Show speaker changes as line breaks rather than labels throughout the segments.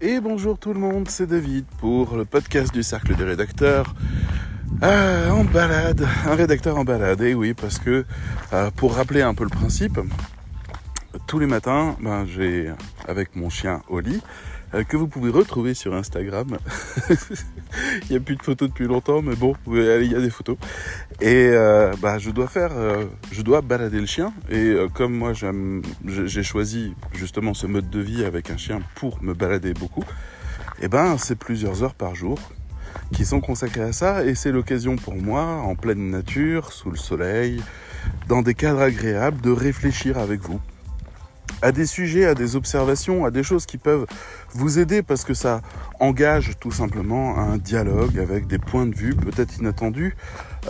Et bonjour tout le monde, c'est David pour le podcast du Cercle des rédacteurs. Ah, en balade, un rédacteur en balade, et oui, parce que euh, pour rappeler un peu le principe, tous les matins, ben, j'ai avec mon chien Oli, que vous pouvez retrouver sur Instagram. il n'y a plus de photos depuis longtemps, mais bon, il y a des photos. Et euh, bah, je dois faire, euh, je dois balader le chien. Et comme moi, j'ai choisi justement ce mode de vie avec un chien pour me balader beaucoup. Et eh ben, c'est plusieurs heures par jour qui sont consacrées à ça. Et c'est l'occasion pour moi, en pleine nature, sous le soleil, dans des cadres agréables, de réfléchir avec vous à des sujets, à des observations, à des choses qui peuvent vous aider parce que ça engage tout simplement un dialogue avec des points de vue peut-être inattendus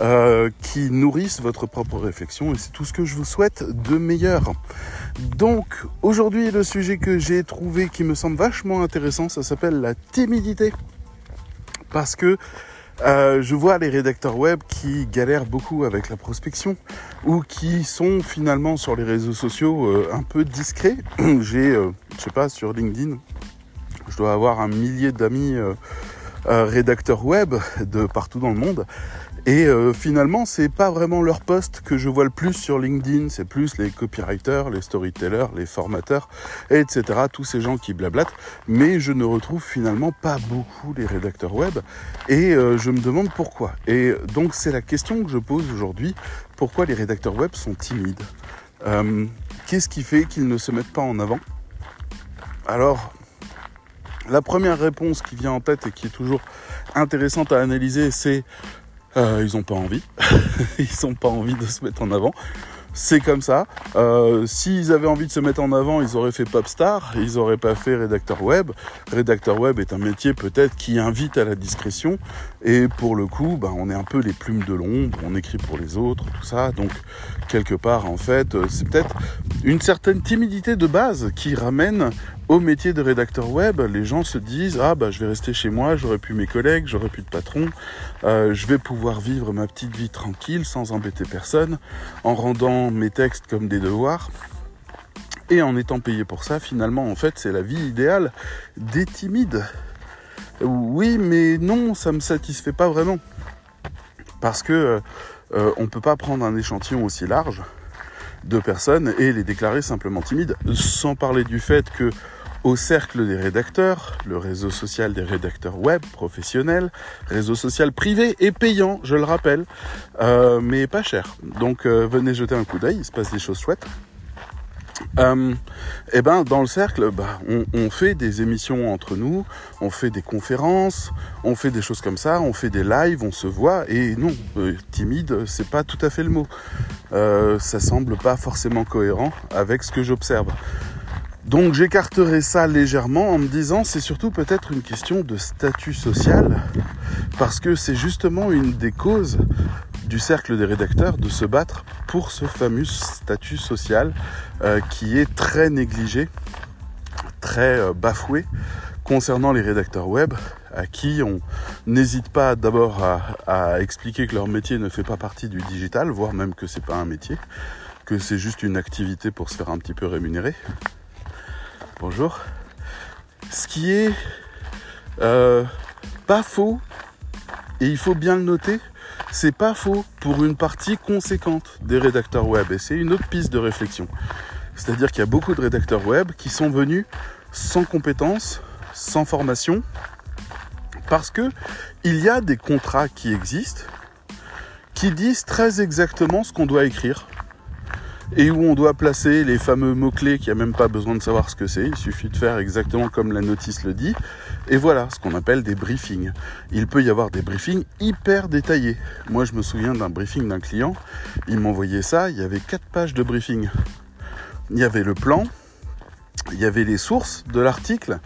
euh, qui nourrissent votre propre réflexion et c'est tout ce que je vous souhaite de meilleur. Donc aujourd'hui le sujet que j'ai trouvé qui me semble vachement intéressant, ça s'appelle la timidité. Parce que euh, je vois les rédacteurs web qui galèrent beaucoup avec la prospection ou qui sont finalement sur les réseaux sociaux euh, un peu discrets. J'ai, euh, je sais pas, sur LinkedIn, je dois avoir un millier d'amis rédacteurs web de partout dans le monde et euh, finalement, c'est pas vraiment leur poste que je vois le plus sur LinkedIn, c'est plus les copywriters, les storytellers, les formateurs, etc. Tous ces gens qui blablatent. Mais je ne retrouve finalement pas beaucoup les rédacteurs web. Et euh, je me demande pourquoi. Et donc c'est la question que je pose aujourd'hui. Pourquoi les rédacteurs web sont timides? Euh, Qu'est-ce qui fait qu'ils ne se mettent pas en avant? Alors, la première réponse qui vient en tête et qui est toujours intéressante à analyser, c'est euh, ils n'ont pas envie. ils n'ont pas envie de se mettre en avant. C'est comme ça. Euh, S'ils avaient envie de se mettre en avant, ils auraient fait Popstar, ils n'auraient pas fait rédacteur web. Rédacteur web est un métier peut-être qui invite à la discrétion. Et pour le coup, ben, on est un peu les plumes de l'ombre, on écrit pour les autres, tout ça. Donc quelque part, en fait, euh, c'est peut-être une certaine timidité de base qui ramène au métier de rédacteur web, les gens se disent ah bah je vais rester chez moi, j'aurai plus mes collègues, j'aurai plus de patron, euh, je vais pouvoir vivre ma petite vie tranquille sans embêter personne, en rendant mes textes comme des devoirs. Et en étant payé pour ça, finalement, en fait, c'est la vie idéale des timides. Oui, mais non, ça me satisfait pas vraiment. Parce que euh, on peut pas prendre un échantillon aussi large de personnes et les déclarer simplement timides, sans parler du fait que au cercle des rédacteurs, le réseau social des rédacteurs web professionnels, réseau social privé et payant, je le rappelle, euh, mais pas cher. Donc euh, venez jeter un coup d'œil, il se passe des choses chouettes. Euh, et eh ben dans le cercle, bah, on, on, fait des émissions entre nous, on fait des conférences, on fait des choses comme ça, on fait des lives, on se voit et non, euh, timide, c'est pas tout à fait le mot. Euh, ça semble pas forcément cohérent avec ce que j'observe. Donc j'écarterai ça légèrement en me disant c'est surtout peut-être une question de statut social parce que c'est justement une des causes du cercle des rédacteurs de se battre pour ce fameux statut social euh, qui est très négligé, très euh, bafoué concernant les rédacteurs web à qui on n'hésite pas d'abord à, expliquer que leur métier ne fait pas partie du digital, voire même que c'est pas un métier, que c'est juste une activité pour se faire un petit peu rémunérer bonjour. Ce qui est euh, pas faux, et il faut bien le noter, c'est pas faux pour une partie conséquente des rédacteurs web. Et c'est une autre piste de réflexion. C'est-à-dire qu'il y a beaucoup de rédacteurs web qui sont venus sans compétences, sans formation, parce que il y a des contrats qui existent qui disent très exactement ce qu'on doit écrire et où on doit placer les fameux mots-clés qui a même pas besoin de savoir ce que c'est, il suffit de faire exactement comme la notice le dit. Et voilà, ce qu'on appelle des briefings. Il peut y avoir des briefings hyper détaillés. Moi, je me souviens d'un briefing d'un client, il m'envoyait ça, il y avait quatre pages de briefing. Il y avait le plan, il y avait les sources de l'article,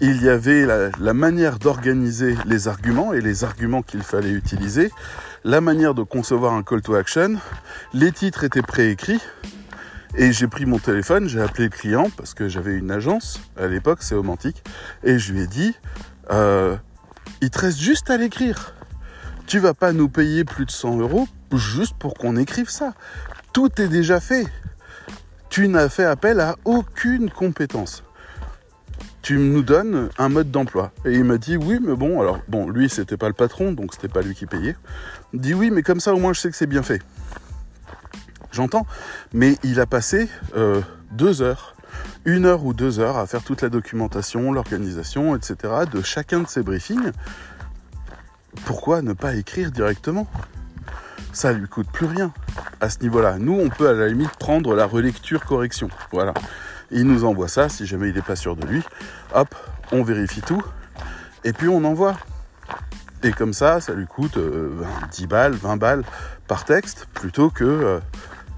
il y avait la manière d'organiser les arguments et les arguments qu'il fallait utiliser, la manière de concevoir un call to action. Les titres étaient préécrits. Et j'ai pris mon téléphone, j'ai appelé le client parce que j'avais une agence à l'époque, c'est Romantique, et je lui ai dit euh, il te reste juste à l'écrire. Tu vas pas nous payer plus de 100 euros juste pour qu'on écrive ça. Tout est déjà fait. Tu n'as fait appel à aucune compétence. tu nous donnes un mode d'emploi. Et il m'a dit oui, mais bon, alors bon, lui c'était pas le patron, donc c'était pas lui qui payait. Dit oui, mais comme ça au moins je sais que c'est bien fait. J'entends, mais il a passé euh, deux heures, une heure ou deux heures à faire toute la documentation, l'organisation, etc. de chacun de ces briefings. Pourquoi ne pas écrire directement? Ça lui coûte plus rien à ce niveau-là. Nous, on peut à la limite prendre la relecture correction. Voilà. Il nous envoie ça, si jamais il n'est pas sûr de lui. Hop, on vérifie tout. Et puis on envoie. Et comme ça, ça lui coûte 10 euh, balles, 20 balles par texte, plutôt que euh,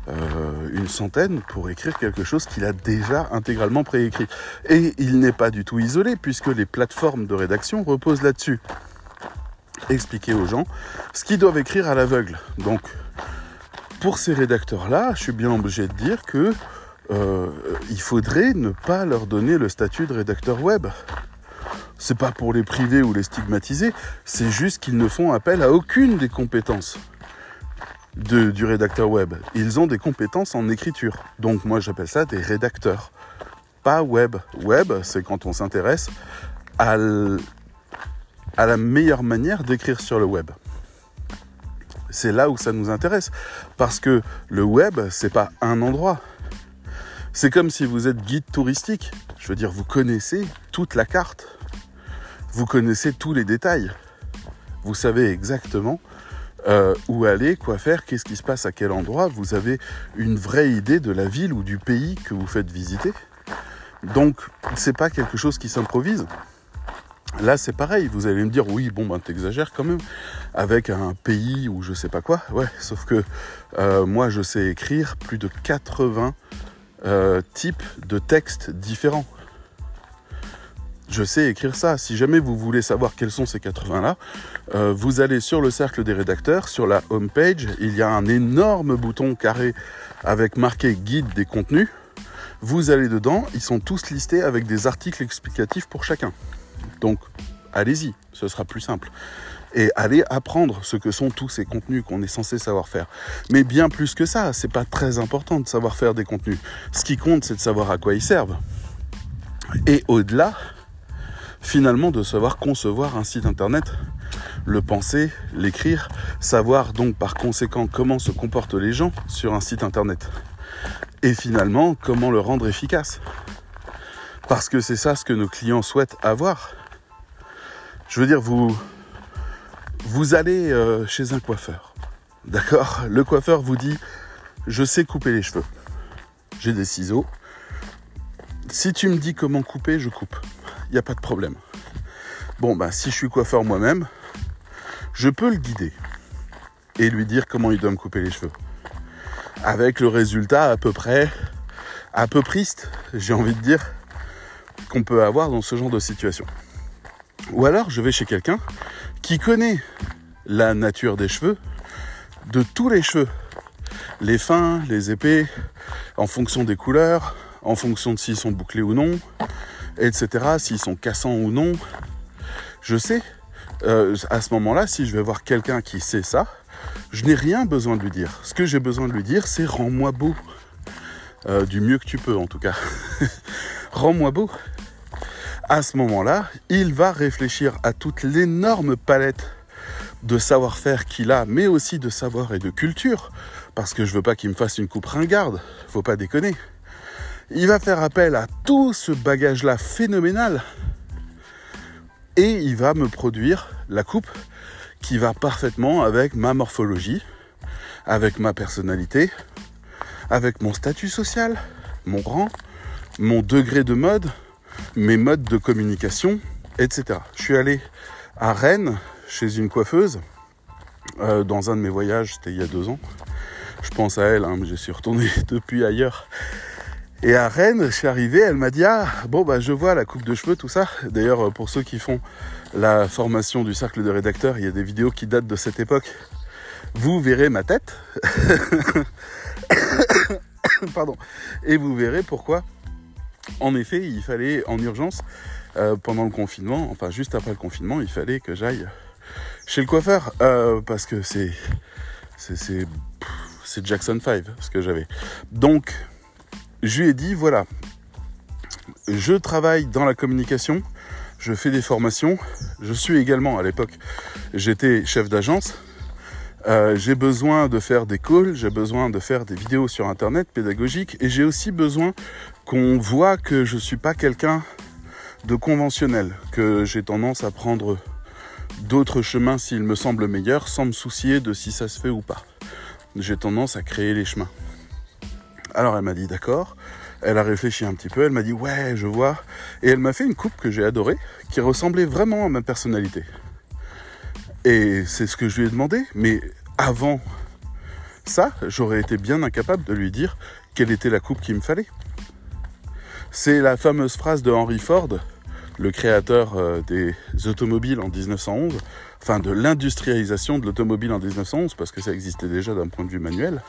euh, une centaine pour écrire quelque chose qu'il a déjà intégralement préécrit. Et il n'est pas du tout isolé, puisque les plateformes de rédaction reposent là-dessus. Expliquer aux gens ce qu'ils doivent écrire à l'aveugle. Donc, pour ces rédacteurs-là, je suis bien obligé de dire que il faudrait ne pas leur donner le statut de rédacteur web. C'est pas pour les priver ou les stigmatiser, c'est juste qu'ils ne font appel à aucune des compétences du rédacteur web. Ils ont des compétences en écriture. Donc moi j'appelle ça des rédacteurs. Pas web. Web, c'est quand on s'intéresse à, à la meilleure manière d'écrire sur le web. C'est là où ça nous intéresse. Parce que le web, c'est pas un endroit. C'est comme si vous êtes guide touristique. Je veux dire, vous connaissez toute la carte. Vous connaissez tous les détails. Vous savez exactement euh, où aller, quoi faire, qu'est-ce qui se passe à quel endroit. Vous avez une vraie idée de la ville ou du pays que vous faites visiter. Donc, c'est pas quelque chose qui s'improvise. Là, c'est pareil. Vous allez me dire, oui, bon, ben, t'exagères quand même. Avec un pays ou je sais pas quoi. Ouais, sauf que euh, moi, je sais écrire plus de 80 euh, types de textes différents. Je sais écrire ça. Si jamais vous voulez savoir quels sont ces 80-là, euh, vous allez sur le cercle des rédacteurs, sur la home page, il y a un énorme bouton carré avec marqué guide des contenus. Vous allez dedans, ils sont tous listés avec des articles explicatifs pour chacun. Donc, allez-y, ce sera plus simple et aller apprendre ce que sont tous ces contenus qu'on est censé savoir faire. Mais bien plus que ça, c'est pas très important de savoir faire des contenus. Ce qui compte, c'est de savoir à quoi ils servent. Et au-delà, finalement, de savoir concevoir un site internet, le penser, l'écrire, savoir donc par conséquent comment se comportent les gens sur un site internet. Et finalement, comment le rendre efficace. Parce que c'est ça ce que nos clients souhaitent avoir. Je veux dire, vous, vous allez euh, chez un coiffeur. D'accord? Le coiffeur vous dit Je sais couper les cheveux. J'ai des ciseaux. Si tu me dis comment couper, je coupe. Il n'y a pas de problème. Bon, bah, si je suis coiffeur moi-même, je peux le guider et lui dire comment il doit me couper les cheveux. Avec le résultat à peu près, à peu priste, j'ai envie de dire, qu'on peut avoir dans ce genre de situation. Ou alors, je vais chez quelqu'un qui connaît la nature des cheveux, de tous les cheveux, les fins, les épais, en fonction des couleurs, en fonction de s'ils sont bouclés ou non, etc., s'ils sont cassants ou non. Je sais, euh, à ce moment-là, si je vais voir quelqu'un qui sait ça, je n'ai rien besoin de lui dire. Ce que j'ai besoin de lui dire, c'est rends-moi beau. Euh, du mieux que tu peux, en tout cas. rends-moi beau à ce moment-là, il va réfléchir à toute l'énorme palette de savoir-faire qu'il a, mais aussi de savoir et de culture, parce que je veux pas qu'il me fasse une coupe ringarde, faut pas déconner. Il va faire appel à tout ce bagage-là phénoménal et il va me produire la coupe qui va parfaitement avec ma morphologie, avec ma personnalité, avec mon statut social, mon rang, mon degré de mode, mes modes de communication, etc. Je suis allé à Rennes chez une coiffeuse euh, dans un de mes voyages, c'était il y a deux ans. Je pense à elle, hein, mais je suis retourné depuis ailleurs. Et à Rennes, je suis arrivé, elle m'a dit Ah, bon, bah, je vois la coupe de cheveux, tout ça. D'ailleurs, pour ceux qui font la formation du cercle de rédacteurs, il y a des vidéos qui datent de cette époque. Vous verrez ma tête. Pardon. Et vous verrez pourquoi en effet, il fallait en urgence, euh, pendant le confinement, enfin juste après le confinement, il fallait que j'aille chez le coiffeur euh, parce que c'est c'est Jackson 5 ce que j'avais. Donc je lui ai dit voilà, je travaille dans la communication, je fais des formations, je suis également à l'époque, j'étais chef d'agence. Euh, j'ai besoin de faire des calls, j'ai besoin de faire des vidéos sur internet pédagogiques et j'ai aussi besoin qu'on voit que je suis pas quelqu'un de conventionnel, que j'ai tendance à prendre d'autres chemins s'ils me semblent meilleurs sans me soucier de si ça se fait ou pas. J'ai tendance à créer les chemins. Alors elle m'a dit d'accord, elle a réfléchi un petit peu, elle m'a dit ouais je vois, et elle m'a fait une coupe que j'ai adorée, qui ressemblait vraiment à ma personnalité. Et c'est ce que je lui ai demandé, mais avant ça, j'aurais été bien incapable de lui dire quelle était la coupe qu'il me fallait. C'est la fameuse phrase de Henry Ford, le créateur euh, des automobiles en 1911, enfin de l'industrialisation de l'automobile en 1911, parce que ça existait déjà d'un point de vue manuel,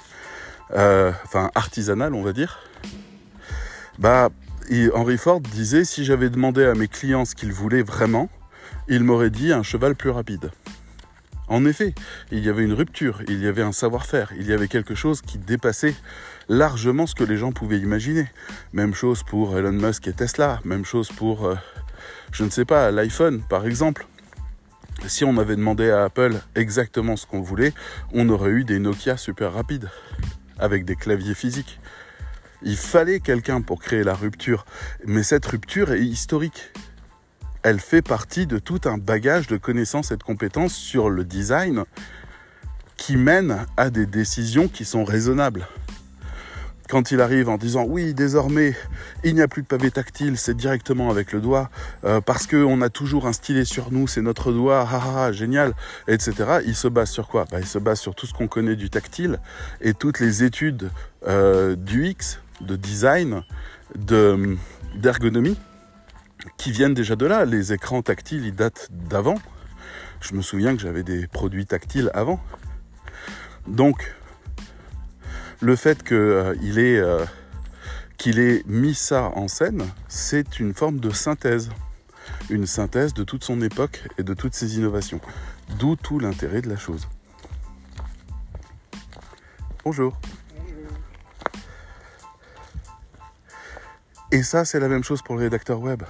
euh, enfin artisanal on va dire. Bah, Henry Ford disait si j'avais demandé à mes clients ce qu'ils voulaient vraiment, il m'aurait dit un cheval plus rapide. En effet, il y avait une rupture, il y avait un savoir-faire, il y avait quelque chose qui dépassait largement ce que les gens pouvaient imaginer. Même chose pour Elon Musk et Tesla, même chose pour, euh, je ne sais pas, l'iPhone par exemple. Si on avait demandé à Apple exactement ce qu'on voulait, on aurait eu des Nokia super rapides, avec des claviers physiques. Il fallait quelqu'un pour créer la rupture, mais cette rupture est historique elle fait partie de tout un bagage de connaissances et de compétences sur le design qui mène à des décisions qui sont raisonnables. Quand il arrive en disant oui, désormais, il n'y a plus de pavé tactile, c'est directement avec le doigt, euh, parce qu'on a toujours un stylet sur nous, c'est notre doigt, ah, génial, etc. Il se base sur quoi? Bah, Il se base sur tout ce qu'on connaît du tactile et toutes les études euh, du X, de design, d'ergonomie, qui viennent déjà de là. Les écrans tactiles, ils datent d'avant. Je me souviens que j'avais des produits tactiles avant. Donc, le fait qu'il euh, euh, qu'il ait mis ça en scène, c'est une forme de synthèse. Une synthèse de toute son époque et de toutes ses innovations. D'où tout l'intérêt de la chose. Bonjour. Et ça, c'est la même chose pour le rédacteur web.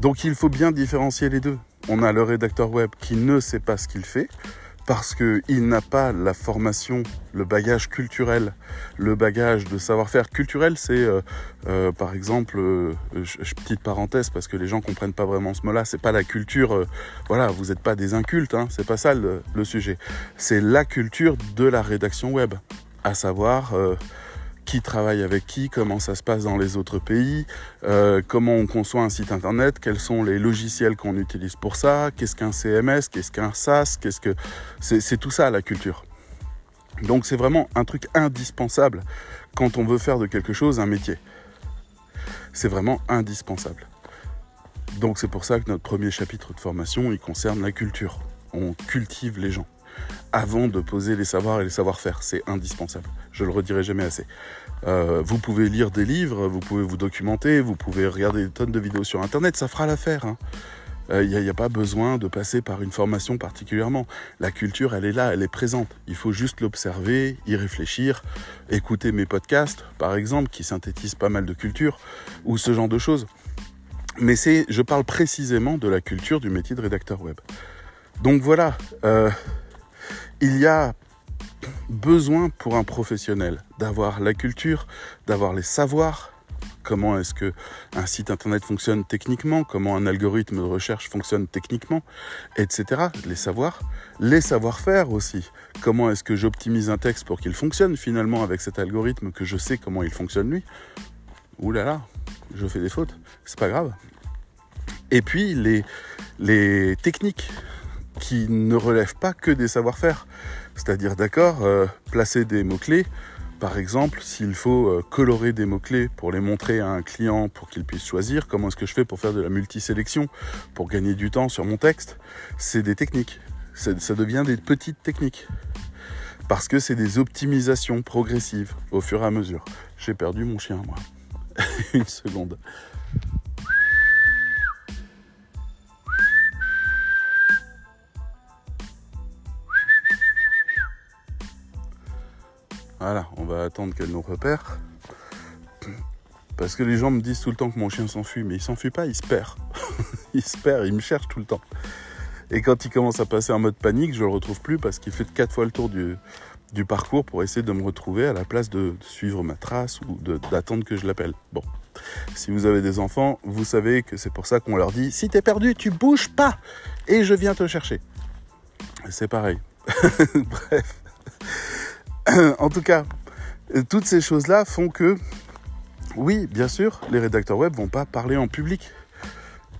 Donc il faut bien différencier les deux. On a le rédacteur web qui ne sait pas ce qu'il fait parce qu'il n'a pas la formation, le bagage culturel, le bagage de savoir-faire culturel. C'est euh, euh, par exemple, euh, petite parenthèse parce que les gens comprennent pas vraiment ce mot-là. C'est pas la culture. voilà, vous n'êtes pas des incultes. Hein, c'est pas ça le, le sujet. C'est la culture de la rédaction web, à savoir qui travaille avec qui, comment ça se passe dans les autres pays, euh, comment on conçoit un site internet, quels sont les logiciels qu'on utilise pour ça, qu'est-ce qu'un CMS, qu'est-ce qu'un SaaS, qu'est-ce que c'est tout ça la culture. Donc c'est vraiment un truc indispensable quand on veut faire de quelque chose un métier. C'est vraiment indispensable. Donc c'est pour ça que notre premier chapitre de formation, il concerne la culture. On cultive les gens avant de poser les savoirs et les savoir-faire. C'est indispensable. Je le redirai jamais assez. Euh, vous pouvez lire des livres, vous pouvez vous documenter, vous pouvez regarder des tonnes de vidéos sur Internet, ça fera l'affaire. Il hein. n'y euh, a, pas besoin de passer par une formation particulièrement. La culture, elle est là, elle est présente. Il faut juste l'observer, y réfléchir, écouter mes podcasts, par exemple, qui synthétisent pas mal de culture, ou ce genre de choses. Mais c'est, je parle précisément de la culture du métier de rédacteur web. Donc voilà, euh, il y a besoin pour un professionnel d'avoir la culture, d'avoir les savoirs, comment est-ce que un site internet fonctionne techniquement, comment un algorithme de recherche fonctionne techniquement, etc. Les savoirs, les savoir-faire aussi. Comment est-ce que j'optimise un texte pour qu'il fonctionne finalement avec cet algorithme que je sais comment il fonctionne lui? Ouh là là, je fais des fautes, c'est pas grave. Et puis les, les techniques qui ne relèvent pas que des savoir-faire. C'est-à-dire, d'accord, euh, placer des mots-clés, par exemple, s'il faut euh, colorer des mots-clés pour les montrer à un client pour qu'il puisse choisir, comment est-ce que je fais pour faire de la multisélection, pour gagner du temps sur mon texte, c'est des techniques. Ça devient des petites techniques. Parce que c'est des optimisations progressives au fur et à mesure. J'ai perdu mon chien, moi. Une seconde. Voilà, on va attendre qu'elle nous repère. parce que les gens me disent tout le temps que mon chien s'enfuit, mais il s'enfuit pas, il se perd. il se perd, il me cherche tout le temps. Et quand il commence à passer en mode panique, je le retrouve plus parce qu'il fait quatre fois le tour du, parcours pour essayer de me retrouver à la place de suivre ma trace ou d'attendre que je l'appelle. Bon, si vous avez des enfants, vous savez que c'est pour ça qu'on leur dit si t'es perdu, tu bouges pas et je viens te chercher. C'est pareil. Bref. en tout cas, toutes ces choses-là font que, oui, bien sûr, les rédacteurs web vont pas parler en public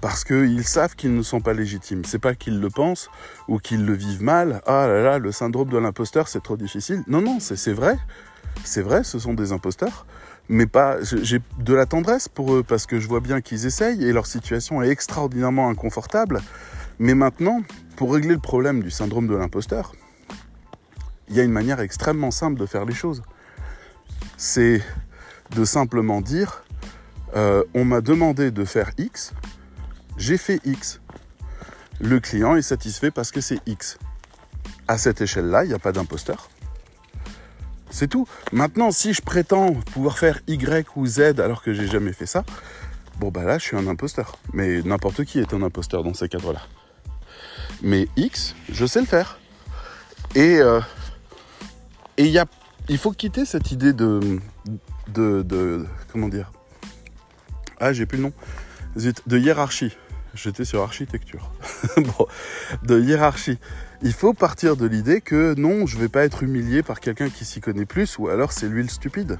parce qu'ils savent qu'ils ne sont pas légitimes. C'est pas qu'ils le pensent ou qu'ils le vivent mal. Ah là là, le syndrome de l'imposteur, c'est trop difficile. Non, non, c'est vrai. C'est vrai, ce sont des imposteurs. Mais pas, j'ai de la tendresse pour eux parce que je vois bien qu'ils essayent et leur situation est extraordinairement inconfortable. Mais maintenant, pour régler le problème du syndrome de l'imposteur, il y a une manière extrêmement simple de faire les choses. C'est de simplement dire, euh, on m'a demandé de faire X, j'ai fait X. Le client est satisfait parce que c'est X. À cette échelle-là, il n'y a pas d'imposteur. C'est tout. Maintenant, si je prétends pouvoir faire Y ou Z alors que j'ai jamais fait ça, bon bah là, je suis un imposteur. Mais n'importe qui est un imposteur dans ces cadres-là. Mais X, je sais le faire. Et euh, et y il faut quitter cette idée de, de, comment dire? Ah, j'ai plus le nom. De hiérarchie. J'étais sur architecture. bon, de hiérarchie. Il faut partir de l'idée que non, je vais pas être humilié par quelqu'un qui s'y connaît plus, ou alors c'est lui le stupide.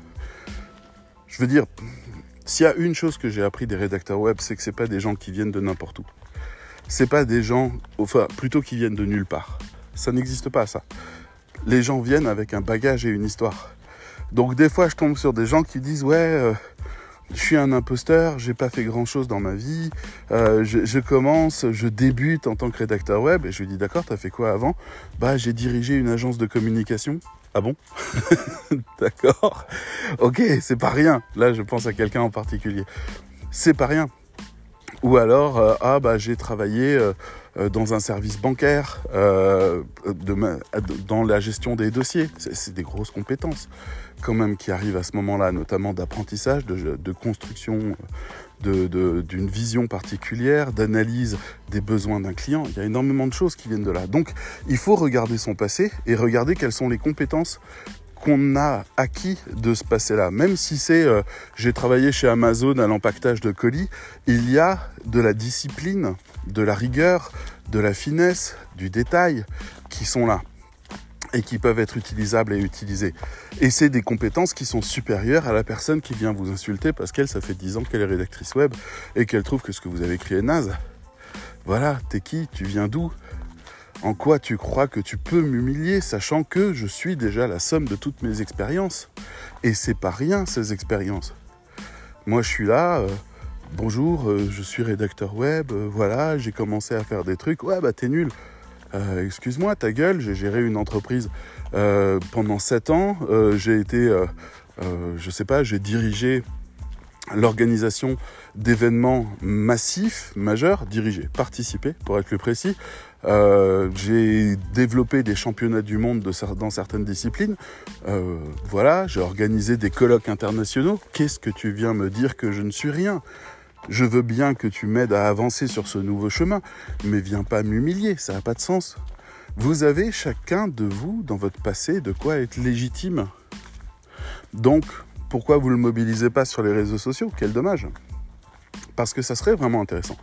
Je veux dire, s'il y a une chose que j'ai appris des rédacteurs web, c'est que c'est pas des gens qui viennent de n'importe où. C'est pas des gens, enfin, plutôt qui viennent de nulle part. Ça n'existe pas, ça. Les gens viennent avec un bagage et une histoire. Donc des fois, je tombe sur des gens qui disent ouais, euh, je suis un imposteur, j'ai pas fait grand chose dans ma vie, euh, je, commence, je débute en tant que rédacteur web, et je lui dis d'accord, t'as fait quoi avant? Bah j'ai dirigé une agence de communication. Ah bon? D'accord. Ok, c'est pas rien. Là, je pense à quelqu'un en particulier. C'est pas rien. Ou alors, euh, ah bah j'ai travaillé dans un service bancaire, de, dans la gestion des dossiers. C'est des grosses compétences quand même qui arrivent à ce moment-là, notamment d'apprentissage, de, construction d'une vision particulière, d'analyse des besoins d'un client. Il y a énormément de choses qui viennent de là. Donc il faut regarder son passé et regarder quelles sont les compétences qu'on a acquis de ce passé-là. Même si c'est euh, j'ai travaillé chez Amazon à l'empaquetage de colis, il y a de la discipline, de la rigueur, de la finesse, du détail qui sont là et qui peuvent être utilisables et utilisées. Et c'est des compétences qui sont supérieures à la personne qui vient vous insulter parce qu'elle, ça fait 10 ans qu'elle est rédactrice web et qu'elle trouve que ce que vous avez écrit est naze. Voilà, t'es qui? Tu viens d'où? En quoi tu crois que tu peux m'humilier sachant que je suis déjà la somme de toutes mes expériences? Et c'est pas rien ces expériences. Moi je suis là, euh, bonjour, euh, je suis rédacteur web, euh, voilà, j'ai commencé à faire des trucs, ouais bah t'es nul. Excuse-moi, ta gueule, j'ai géré une entreprise pendant 7 ans, j'ai été, je sais pas, j'ai dirigé l'organisation d'événements massifs, majeurs, dirigés, participés, pour être plus précis. j'ai développé des championnats du monde dans certaines disciplines. voilà, j'ai organisé des colloques internationaux. Qu'est-ce que tu viens me dire que je ne suis rien? Je veux bien que tu m'aides à avancer sur ce nouveau chemin, mais viens pas m'humilier, ça n'a pas de sens. Vous avez chacun de vous, dans votre passé, de quoi être légitime. Donc, pourquoi vous ne le mobilisez pas sur les réseaux sociaux? Quel dommage. Parce que ça serait vraiment intéressant.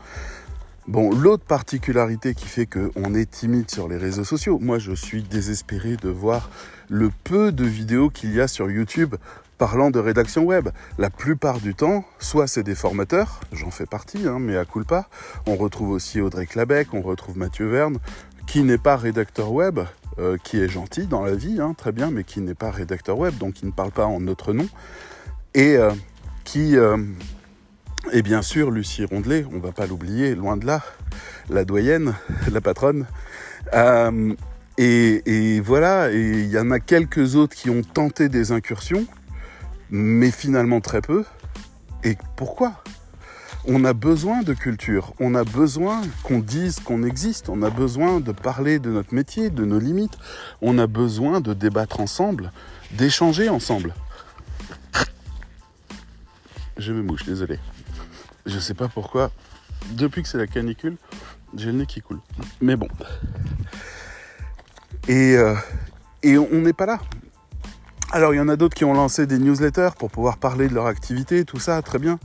Bon, l'autre particularité qui fait qu'on est timide sur les réseaux sociaux, moi je suis désespéré de voir le peu de vidéos qu'il y a sur YouTube parlant de rédaction web. La plupart du temps, soit c'est des formateurs, j'en fais partie, hein, mais à culpa. On retrouve aussi Audrey Clabec, on retrouve Mathieu Verne, qui n'est pas rédacteur web, euh, qui est gentil dans la vie, hein, très bien, mais qui n'est pas rédacteur web, donc qui ne parle pas en notre nom. Et euh, qui... Euh, et bien sûr, Lucie Rondelet, on va pas l'oublier, loin de là, la doyenne, la patronne. et, et, voilà, et il y en a quelques autres qui ont tenté des incursions, mais finalement très peu. Et pourquoi? On a besoin de culture, on a besoin qu'on dise qu'on existe, on a besoin de parler de notre métier, de nos limites, on a besoin de débattre ensemble, d'échanger ensemble. je me mouche, désolé. Je sais pas pourquoi. Depuis que c'est la canicule, j'ai le nez qui coule. Mais bon. Et, euh, et on n'est pas là. Alors il y en a d'autres qui ont lancé des newsletters pour pouvoir parler de leur activité, tout ça, très bien.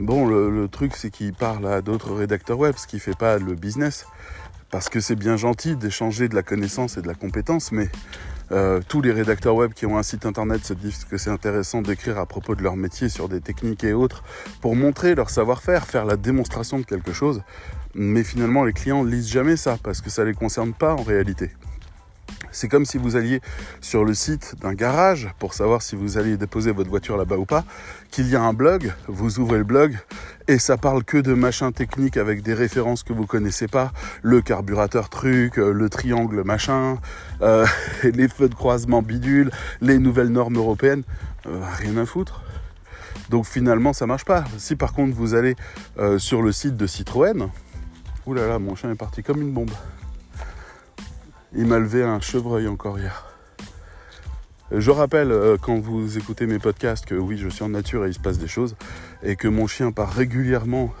Bon, le, truc c'est qu'ils parlent à d'autres rédacteurs web, ce qui fait pas le business, parce que c'est bien gentil d'échanger de la connaissance et de la compétence, mais euh, tous les rédacteurs web qui ont un site internet se disent que c'est intéressant d'écrire à propos de leur métier sur des techniques et autres pour montrer leur savoir-faire, faire la démonstration de quelque chose. Mais finalement, les clients lisent jamais ça parce que ça les concerne pas en réalité. C'est comme si vous alliez sur le site d'un garage pour savoir si vous allez déposer votre voiture là-bas ou pas, qu'il y a un blog, vous ouvrez le blog et ça parle que de machin technique avec des références que vous connaissez pas, le carburateur truc, euh, le triangle machin, euh, les feux de croisement bidule, les nouvelles normes européennes, euh, rien à foutre. Donc finalement ça marche pas. Si par contre vous allez sur le site de Citroën, oulala, mon chien est parti comme une bombe. Il m'a levé un chevreuil encore hier. Je rappelle euh, quand vous écoutez mes podcasts que oui, je suis en nature et il se passe des choses et que mon chien part régulièrement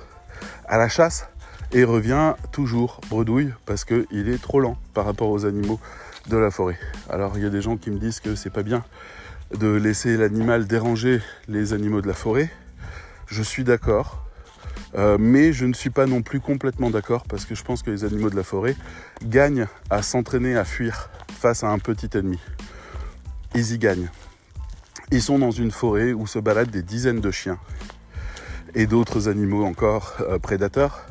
à la chasse et revient toujours bredouille parce qu'il est trop lent par rapport aux animaux de la forêt. Alors il y a des gens qui me disent que c'est pas bien de laisser l'animal déranger les animaux de la forêt. Je suis d'accord. Euh, mais je ne suis pas non plus complètement d'accord parce que je pense que les animaux de la forêt gagnent à s'entraîner à fuir face à un petit ennemi. Ils y gagnent. Ils sont dans une forêt où se baladent des dizaines de chiens et d'autres animaux encore euh, prédateurs.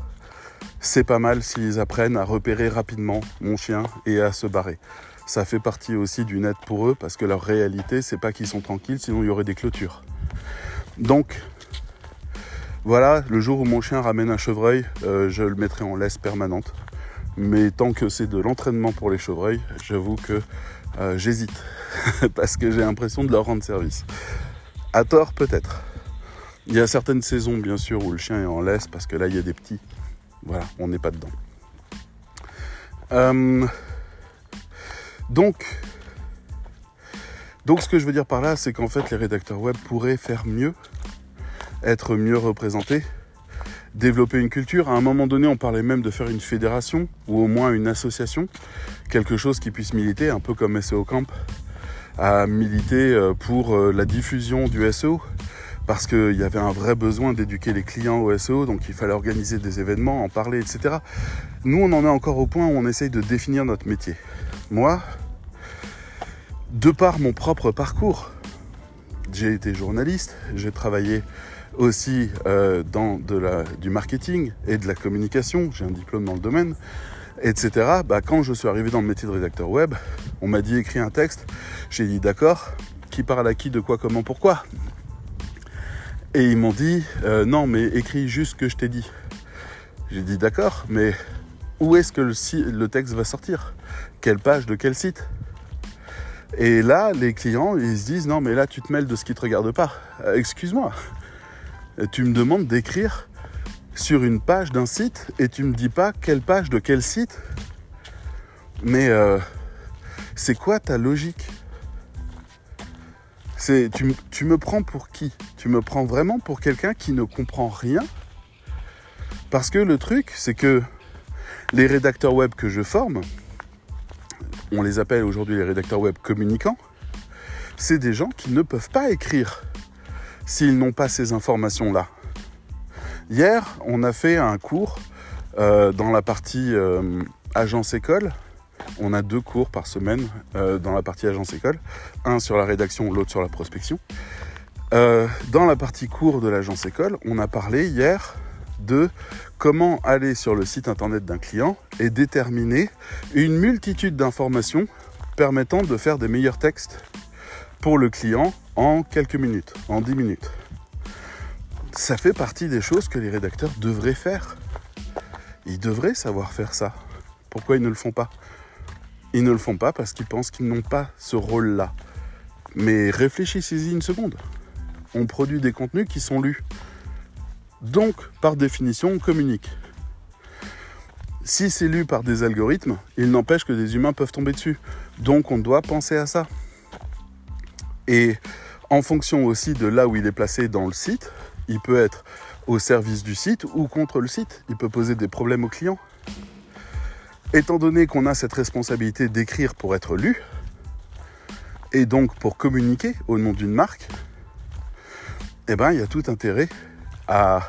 C'est pas mal s'ils apprennent à repérer rapidement mon chien et à se barrer. Ça fait partie aussi d'une aide pour eux parce que leur réalité, c'est pas qu'ils sont tranquilles, sinon il y aurait des clôtures. Donc, voilà, le jour où mon chien ramène un chevreuil, euh, je le mettrai en laisse permanente. Mais tant que c'est de l'entraînement pour les chevreuils, j'avoue que euh, j'hésite. parce que j'ai l'impression de leur rendre service. À tort peut-être. Il y a certaines saisons bien sûr où le chien est en laisse parce que là il y a des petits. Voilà, on n'est pas dedans. Euh, donc, donc ce que je veux dire par là, c'est qu'en fait les rédacteurs web pourraient faire mieux être mieux représenté, développer une culture. À un moment donné, on parlait même de faire une fédération ou au moins une association, quelque chose qui puisse militer, un peu comme SEO Camp, à militer euh, pour euh, la diffusion du SEO, parce qu'il y avait un vrai besoin d'éduquer les clients au SEO, donc il fallait organiser des événements, en parler, etc. Nous, on en est encore au point où on essaye de définir notre métier. Moi, de par mon propre parcours, j'ai été journaliste, j'ai travaillé aussi euh, dans de la, du marketing et de la communication, j'ai un diplôme dans le domaine, etc. Bah, quand je suis arrivé dans le métier de rédacteur web, on m'a dit écris un texte, j'ai dit d'accord, qui parle à qui, de quoi, comment, pourquoi? Et ils m'ont dit euh, non mais écris juste ce que je t'ai dit. J'ai dit d'accord, mais où est-ce que le, le texte va sortir? Quelle page de quel site? Et là, les clients, ils se disent non, mais là, tu te mêles de ce qui te regarde pas. Euh, excuse-moi, tu me demandes d'écrire sur une page d'un site et tu me dis pas quelle page de quel site. Mais euh, c'est quoi ta logique? Tu, tu me prends pour qui? Tu me prends vraiment pour quelqu'un qui ne comprend rien? Parce que le truc, c'est que les rédacteurs web que je forme, on les appelle aujourd'hui les rédacteurs web communicants, c'est des gens qui ne peuvent pas écrire s'ils n'ont pas ces informations-là. Hier, on a fait un cours euh, dans la partie euh, agence école. On a deux cours par semaine euh, dans la partie agence école, un sur la rédaction, l'autre sur la prospection. dans la partie cours de l'agence école, on a parlé hier de comment aller sur le site internet d'un client et déterminer une multitude d'informations permettant de faire des meilleurs textes pour le client en quelques minutes, en 10 minutes. Ça fait partie des choses que les rédacteurs devraient faire. Ils devraient savoir faire ça. Pourquoi ils ne le font pas? Ils ne le font pas parce qu'ils pensent qu'ils n'ont pas ce rôle-là. Mais réfléchissez-y une seconde. On produit des contenus qui sont lus. Donc, par définition, on communique. Si c'est lu par des algorithmes, il n'empêche que des humains peuvent tomber dessus. Donc, on doit penser à ça. Et en fonction aussi de là où il est placé dans le site, il peut être au service du site ou contre le site. Il peut poser des problèmes aux clients. Étant donné qu'on a cette responsabilité d'écrire pour être lu, et donc pour communiquer au nom d'une marque, eh ben, il y a tout intérêt à,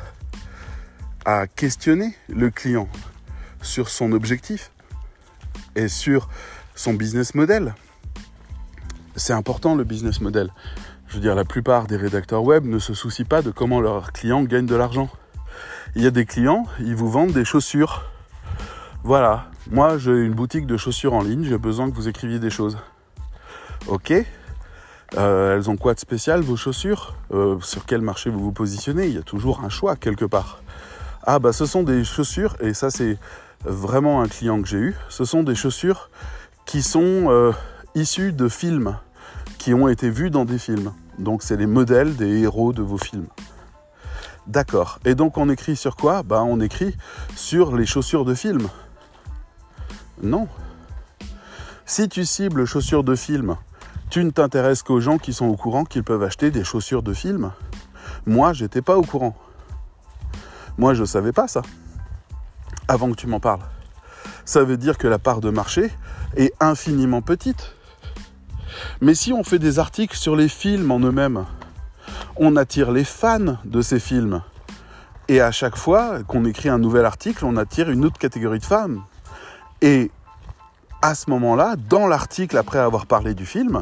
à questionner le client sur son objectif et sur son business model. C'est important le business model. Je veux dire, la plupart des rédacteurs web ne se soucient pas de comment leurs clients gagnent de l'argent. Il y a des clients, ils vous vendent des chaussures. Voilà, moi j'ai une boutique de chaussures en ligne, j'ai besoin que vous écriviez des choses. Ok, euh, elles ont quoi de spécial vos chaussures? Euh, Sur quel marché vous vous positionnez? Il y a toujours un choix quelque part. Ah bah ce sont des chaussures, et ça c'est vraiment un client que j'ai eu, ce sont des chaussures qui sont euh, issues de films, qui ont été vus dans des films. Donc c'est les modèles des héros de vos films. D'accord. Et donc on écrit sur quoi? Bah on écrit sur les chaussures de film. Non. Si tu cibles chaussures de film, tu ne t'intéresses qu'aux gens qui sont au courant qu'ils peuvent acheter des chaussures de film. Moi, j'étais pas au courant. Moi, je savais pas ça. Avant que tu m'en parles. Ça veut dire que la part de marché est infiniment petite. Mais si on fait des articles sur les films en eux-mêmes, on attire les fans de ces films. Et à chaque fois qu'on écrit un nouvel article, on attire une autre catégorie de femmes. Et à ce moment-là, dans l'article, après avoir parlé du film,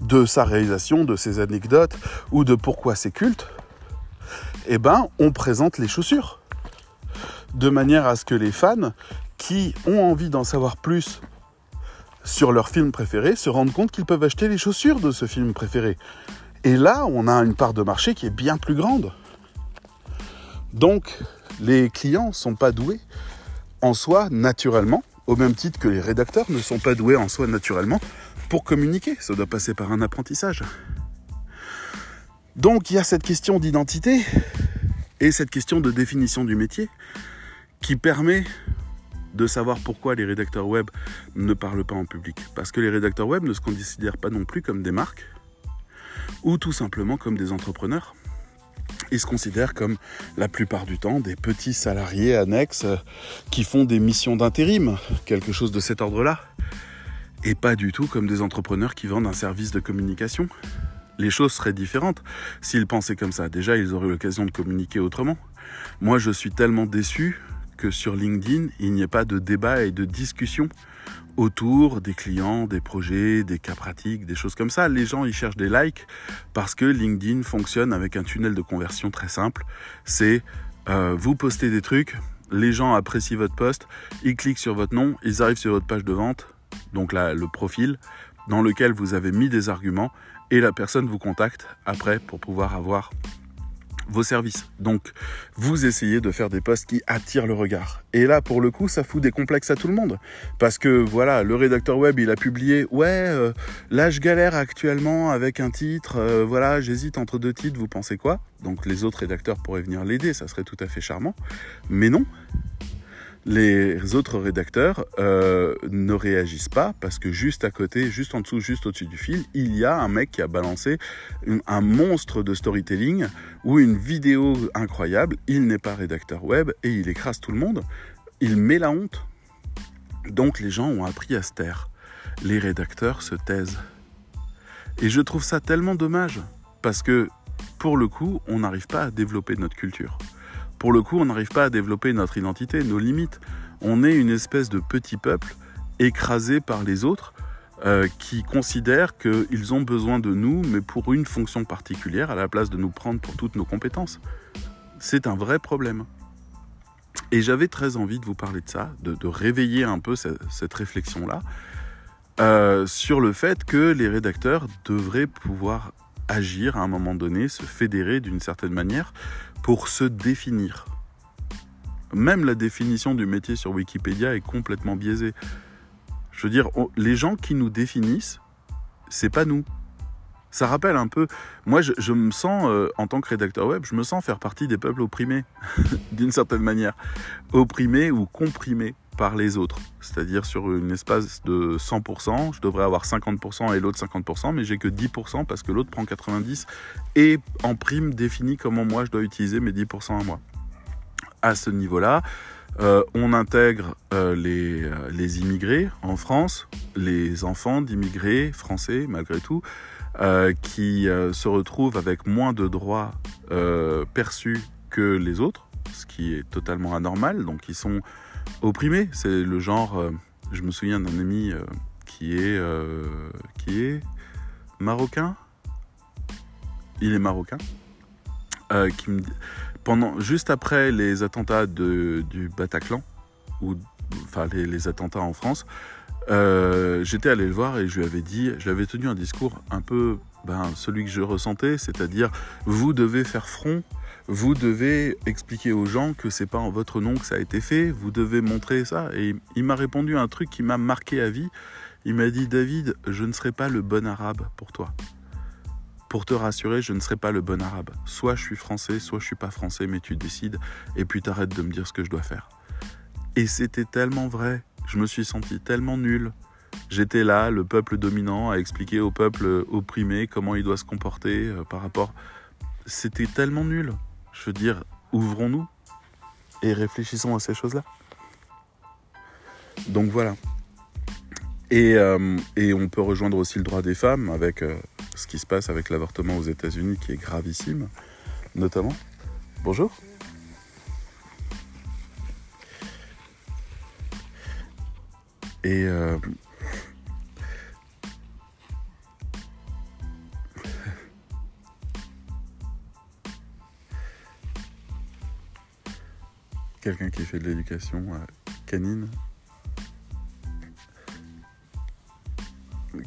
de sa réalisation, de ses anecdotes ou de pourquoi c'est culte, eh ben, on présente les chaussures. De manière à ce que les fans qui ont envie d'en savoir plus sur leur film préféré se rendent compte qu'ils peuvent acheter les chaussures de ce film préféré. Et là, on a une part de marché qui est bien plus grande. Donc, les clients ne sont pas doués en soi naturellement, au même titre que les rédacteurs ne sont pas doués en soi naturellement pour communiquer. Ça doit passer par un apprentissage. Donc, il y a cette question d'identité et cette question de définition du métier qui permet de savoir pourquoi les rédacteurs web ne parlent pas en public. Parce que les rédacteurs web ne se considèrent pas non plus comme des marques ou tout simplement comme des entrepreneurs. Ils se considèrent comme la plupart du temps des petits salariés annexes euh, qui font des missions d'intérim, quelque chose de cet ordre-là, et pas du tout comme des entrepreneurs qui vendent un service de communication. Les choses seraient différentes s'ils pensaient comme ça. Déjà, ils auraient l'occasion de communiquer autrement. Moi, je suis tellement déçu que sur LinkedIn, il n'y ait pas de débat et de discussion autour des clients, des projets, des cas pratiques, des choses comme ça. Les gens, ils cherchent des likes parce que LinkedIn fonctionne avec un tunnel de conversion très simple. C'est euh, vous postez des trucs, les gens apprécient votre post, ils cliquent sur votre nom, ils arrivent sur votre page de vente, donc là, le profil, dans lequel vous avez mis des arguments, et la personne vous contacte après pour pouvoir avoir vos services. Donc, vous essayez de faire des posts qui attirent le regard. Et là, pour le coup, ça fout des complexes à tout le monde. Parce que, voilà, le rédacteur web, il a publié, ouais, euh, là, je galère actuellement avec un titre, euh, voilà, j'hésite entre deux titres, vous pensez quoi? Donc, les autres rédacteurs pourraient venir l'aider, ça serait tout à fait charmant. Mais non, les autres rédacteurs euh, ne réagissent pas parce que juste à côté, juste en dessous, juste au-dessus du fil, il y a un mec qui a balancé un monstre de storytelling ou une vidéo incroyable. Il n'est pas rédacteur web et il écrase tout le monde. Il met la honte. Donc les gens ont appris à se taire. Les rédacteurs se taisent. Et je trouve ça tellement dommage parce que pour le coup, on n'arrive pas à développer notre culture pour le coup, on n'arrive pas à développer notre identité, nos limites. On est une espèce de petit peuple écrasé par les autres euh, qui considèrent qu'ils ont besoin de nous, mais pour une fonction particulière, à la place de nous prendre pour toutes nos compétences. C'est un vrai problème. Et j'avais très envie de vous parler de ça, de, réveiller un peu cette, réflexion-là, euh, sur le fait que les rédacteurs devraient pouvoir agir à un moment donné, se fédérer d'une certaine manière pour se définir. Même la définition du métier sur Wikipédia est complètement biaisée. Je veux dire, les gens qui nous définissent, c'est pas nous. Ça rappelle un peu, moi je, me sens, euh, en tant que rédacteur web, je me sens faire partie des peuples opprimés, d'une certaine manière. Opprimés ou comprimés. Par les autres. C'est-à-dire sur une espace de 100%, je devrais avoir 50% et l'autre 50%, mais j'ai que 10% parce que l'autre prend 90% et en prime définit comment moi je dois utiliser mes 10% à moi. À ce niveau-là, euh, on intègre euh, les, euh, les, immigrés en France, les enfants d'immigrés français malgré tout, qui se retrouvent avec moins de droits perçus que les autres, ce qui est totalement anormal. Donc ils sont opprimés. C'est le genre, je me souviens d'un ami qui est qui est marocain. Il est marocain. qui me pendant, juste après les attentats du Bataclan, ou enfin les, attentats en France, euh, j'étais allé le voir et je lui avais dit, je tenu un discours un peu ben, celui que je ressentais, c'est-à-dire vous devez faire front, vous devez expliquer aux gens que c'est pas en votre nom que ça a été fait, vous devez montrer ça. Et il m'a répondu un truc qui m'a marqué à vie. Il m'a dit David, je ne serai pas le bon arabe pour toi. Pour te rassurer, je ne serai pas le bon arabe. Soit je suis français, soit je suis pas français, mais tu décides et puis t'arrêtes de me dire ce que je dois faire. Et c'était tellement vrai. Je me suis senti tellement nul. J'étais là, le peuple dominant, à expliquer au peuple opprimé comment il doit se comporter euh, par rapport. C'était tellement nul. Je veux dire, ouvrons-nous et réfléchissons à ces choses-là. Donc voilà. Et, euh, on peut rejoindre aussi le droit des femmes avec euh, ce qui se passe avec l'avortement aux États-Unis qui est gravissime, notamment. Bonjour. Et euh, quelqu'un qui fait de l'éducation canine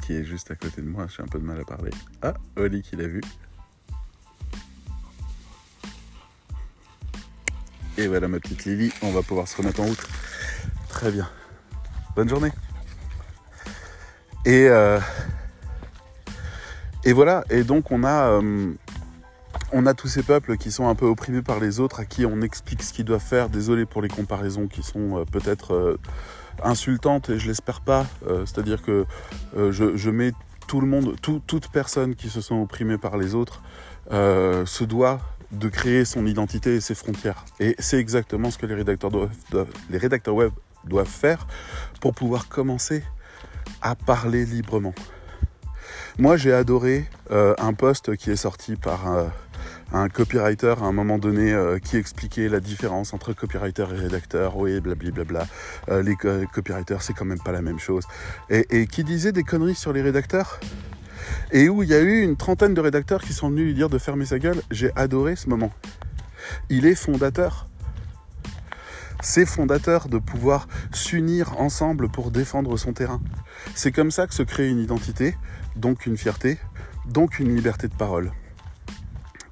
qui est juste à côté de moi. J'ai un peu de mal à parler. Ah, Oli qui l'a vu. Et voilà ma petite Lily, on va pouvoir se remettre en route. Très bien. Bonne journée. Et, euh, et voilà, et donc on a, euh, on a tous ces peuples qui sont un peu opprimés par les autres, à qui on explique ce qu'ils doivent faire. Désolé pour les comparaisons qui sont euh, peut-être insultante et je l'espère pas. Euh, c'est-à-dire que euh, je, mets tout le monde, toute personne qui se sent opprimée par les autres euh, se doit de créer son identité et ses frontières. Et c'est exactement ce que les rédacteurs, doivent, les rédacteurs web doivent faire pour pouvoir commencer à parler librement. Moi, j'ai adoré un post qui est sorti par un copywriter à un moment donné euh, qui expliquait la différence entre copywriter et rédacteur. Oui, blablabla. Euh, les copywriters, c'est quand même pas la même chose. Et, qui disait des conneries sur les rédacteurs? Et où il y a eu une trentaine de rédacteurs qui sont venus lui dire de fermer sa gueule. J'ai adoré ce moment. Il est fondateur. C'est fondateur de pouvoir s'unir ensemble pour défendre son terrain. C'est comme ça que se crée une identité, donc une fierté, donc une liberté de parole.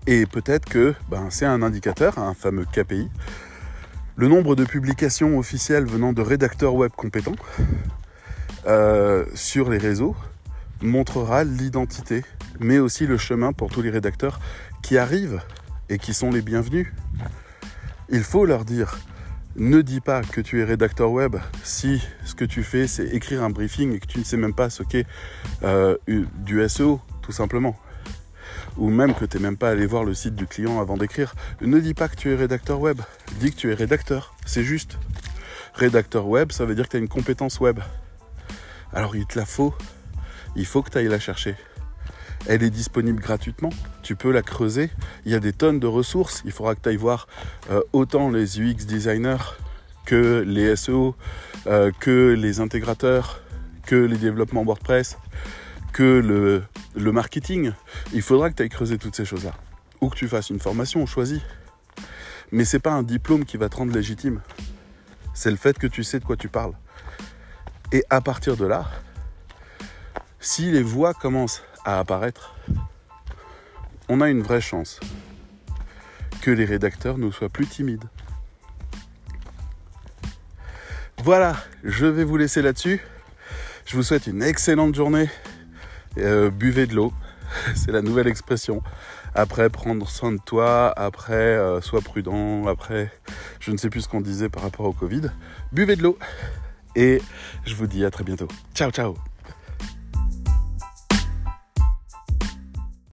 Et peut-être que ben, c'est un indicateur, un fameux KPI. Le nombre de publications officielles venant de rédacteurs web compétents euh, sur les réseaux montrera l'identité, mais aussi le chemin pour tous les rédacteurs qui arrivent et qui sont les bienvenus. Il faut leur dire, ne dis pas que tu es rédacteur web si ce que tu fais c'est écrire un briefing et que tu ne sais même pas ce qu'est euh, du SEO, tout simplement ou même que tu n'es même pas allé voir le site du client avant d'écrire, ne dis pas que tu es rédacteur web, dis que tu es rédacteur, c'est juste. Rédacteur web, ça veut dire que tu as une compétence web. Alors il te la faut, il faut que tu ailles la chercher. Elle est disponible gratuitement, tu peux la creuser, il y a des tonnes de ressources, il faudra que tu ailles voir euh, autant les UX designers que les SEO, euh, que les intégrateurs, que les développements WordPress, que le, le marketing, il faudra que tu ailles creuser toutes ces choses-là. Ou que tu fasses une formation, choisis. Mais c'est pas un diplôme qui va te rendre légitime. C'est le fait que tu sais de quoi tu parles. Et à partir de là, si les voix commencent à apparaître, on a une vraie chance que les rédacteurs ne soient plus timides. Voilà, je vais vous laisser là-dessus. Je vous souhaite une excellente journée. Euh, buvez de l'eau, C'est la nouvelle expression. Après, prendre soin de toi, après, euh, sois prudent, après, je ne sais plus ce qu'on disait par rapport au Covid. Buvez de l'eau. Et je vous dis à très bientôt. Ciao, ciao